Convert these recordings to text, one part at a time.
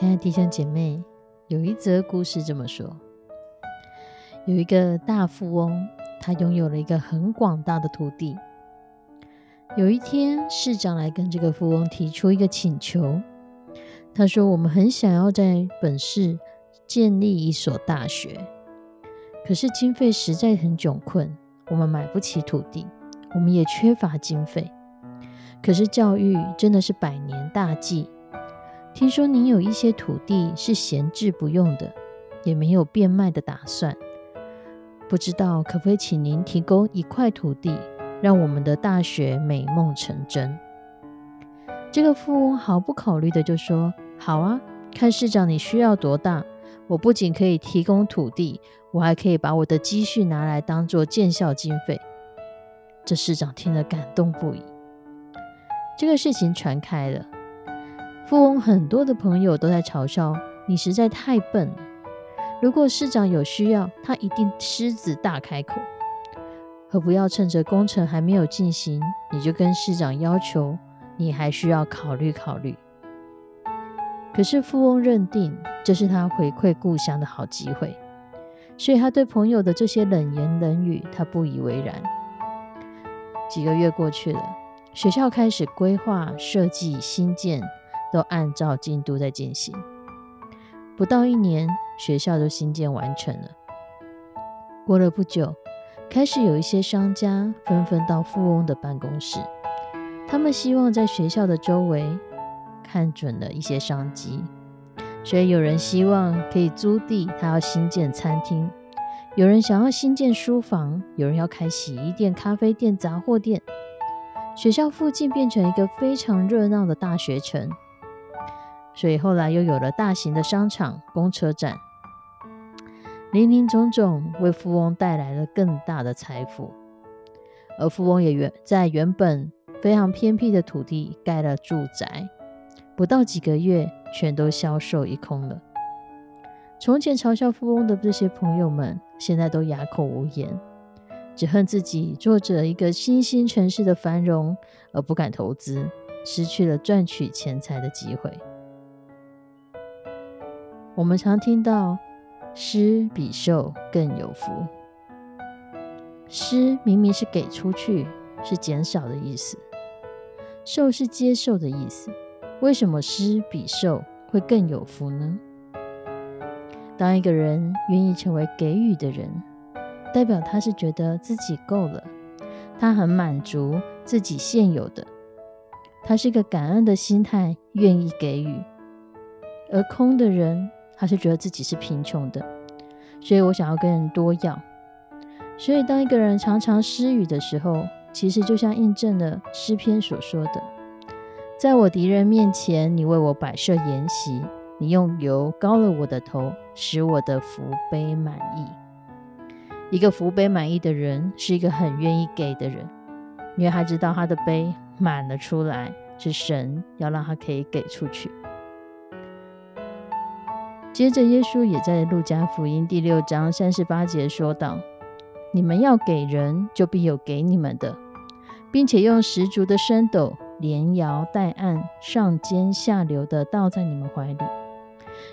亲爱的弟兄姐妹，有一则故事这么说：有一个大富翁，他拥有了一个很广大的土地。有一天，市长来跟这个富翁提出一个请求，他说：“我们很想要在本市建立一所大学，可是经费实在很窘困，我们买不起土地，我们也缺乏经费。可是教育真的是百年大计。”听说您有一些土地是闲置不用的，也没有变卖的打算，不知道可不可以请您提供一块土地，让我们的大学美梦成真？这个富翁毫不考虑的就说：“好啊，看市长你需要多大，我不仅可以提供土地，我还可以把我的积蓄拿来当做建校经费。”这市长听了感动不已。这个事情传开了。富翁很多的朋友都在嘲笑你实在太笨了。如果市长有需要，他一定狮子大开口。何不要趁着工程还没有进行，你就跟市长要求，你还需要考虑考虑。可是富翁认定这是他回馈故乡的好机会，所以他对朋友的这些冷言冷语，他不以为然。几个月过去了，学校开始规划设计新建。都按照进度在进行，不到一年，学校就新建完成了。过了不久，开始有一些商家纷纷到富翁的办公室，他们希望在学校的周围看准了一些商机，所以有人希望可以租地，他要新建餐厅；有人想要新建书房；有人要开洗衣店、咖啡店、杂货店。学校附近变成一个非常热闹的大学城。所以后来又有了大型的商场、公车站，林林总总为富翁带来了更大的财富。而富翁也原在原本非常偏僻的土地盖了住宅，不到几个月，全都销售一空了。从前嘲笑富翁的这些朋友们，现在都哑口无言，只恨自己做着一个新兴城市的繁荣，而不敢投资，失去了赚取钱财的机会。我们常听到“施比受更有福”，施明明是给出去，是减少的意思；受是接受的意思。为什么施比受会更有福呢？当一个人愿意成为给予的人，代表他是觉得自己够了，他很满足自己现有的，他是一个感恩的心态，愿意给予。而空的人。他是觉得自己是贫穷的，所以我想要跟人多要。所以当一个人常常施予的时候，其实就像印证了诗篇所说的：“在我敌人面前，你为我摆设筵席，你用油膏了我的头，使我的福杯满意。”一个福杯满意的人，是一个很愿意给的人，因为他知道他的杯满了出来，是神要让他可以给出去。接着，耶稣也在路加福音第六章三十八节说道：“你们要给人，就必有给你们的，并且用十足的升斗，连摇带按，上尖下流的倒在你们怀里。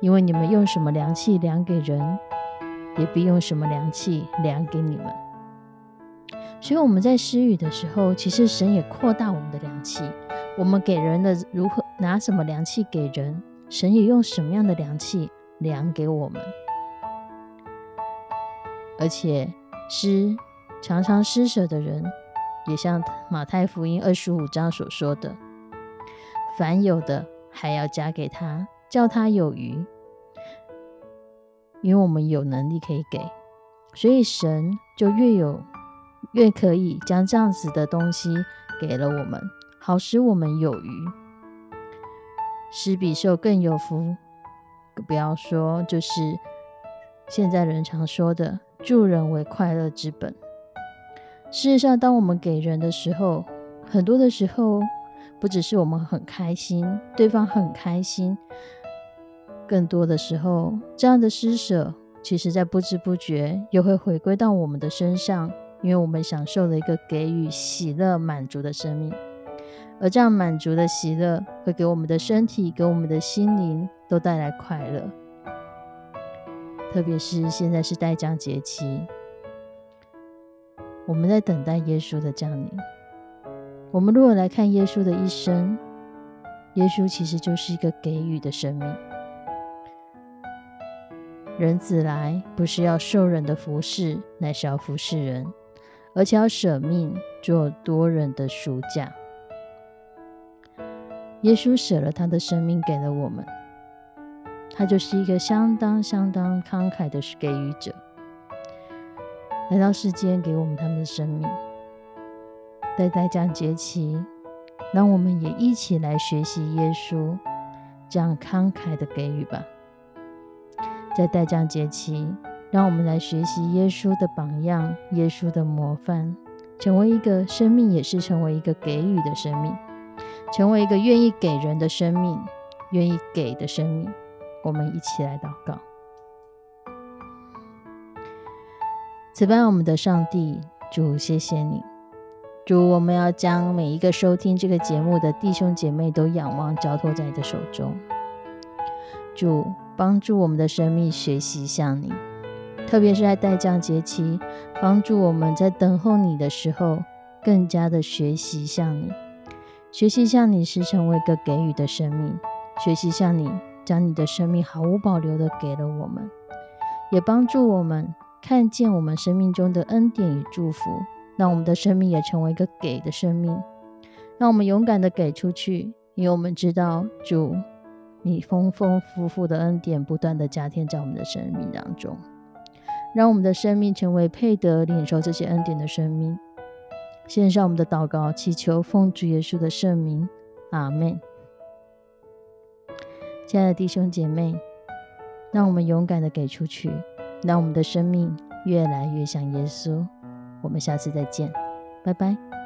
因为你们用什么量器量给人，也必用什么量器量给你们。”所以我们在施予的时候，其实神也扩大我们的良气。我们给人的如何拿什么良气给人，神也用什么样的良气量给我们。而且施常常施舍的人，也像马太福音二十五章所说的：“凡有的还要加给他，叫他有余。”因为我们有能力可以给，所以神就越有越可以将这样子的东西给了我们，好使我们有余，施比受更有福。不要说，就是现在人常说的“助人为快乐之本”。事实上，当我们给人的时候，很多的时候，不只是我们很开心，对方很开心。更多的时候，这样的施舍，其实在不知不觉又会回归到我们的身上，因为我们享受了一个给予喜乐、满足的生命，而这样满足的喜乐，会给我们的身体、给我们的心灵都带来快乐。特别是现在是待降节期，我们在等待耶稣的降临。我们如果来看耶稣的一生，耶稣其实就是一个给予的生命。人子来，不是要受人的服侍，乃是要服侍人，而且要舍命做多人的赎价。耶稣舍了他的生命给了我们，他就是一个相当相当慷慨的给予者，来到世间给我们他们的生命。在代降节期，让我们也一起来学习耶稣这样慷慨的给予吧。在代降节期，让我们来学习耶稣的榜样，耶稣的模范，成为一个生命，也是成为一个给予的生命，成为一个愿意给人的生命，愿意给的生命。我们一起来祷告：此般我们的上帝，主，谢谢你，主，我们要将每一个收听这个节目的弟兄姐妹都仰望交托在你的手中，主。帮助我们的生命学习像你，特别是在待降节期，帮助我们在等候你的时候，更加的学习像你。学习像你是成为一个给予的生命，学习像你将你的生命毫无保留的给了我们，也帮助我们看见我们生命中的恩典与祝福，让我们的生命也成为一个给的生命，让我们勇敢的给出去，因为我们知道主。你丰丰富富的恩典不断的加添在我们的生命当中，让我们的生命成为配得领受这些恩典的生命。献上我们的祷告，祈求奉主耶稣的圣名，阿门。亲爱的弟兄姐妹，让我们勇敢的给出去，让我们的生命越来越像耶稣。我们下次再见，拜拜。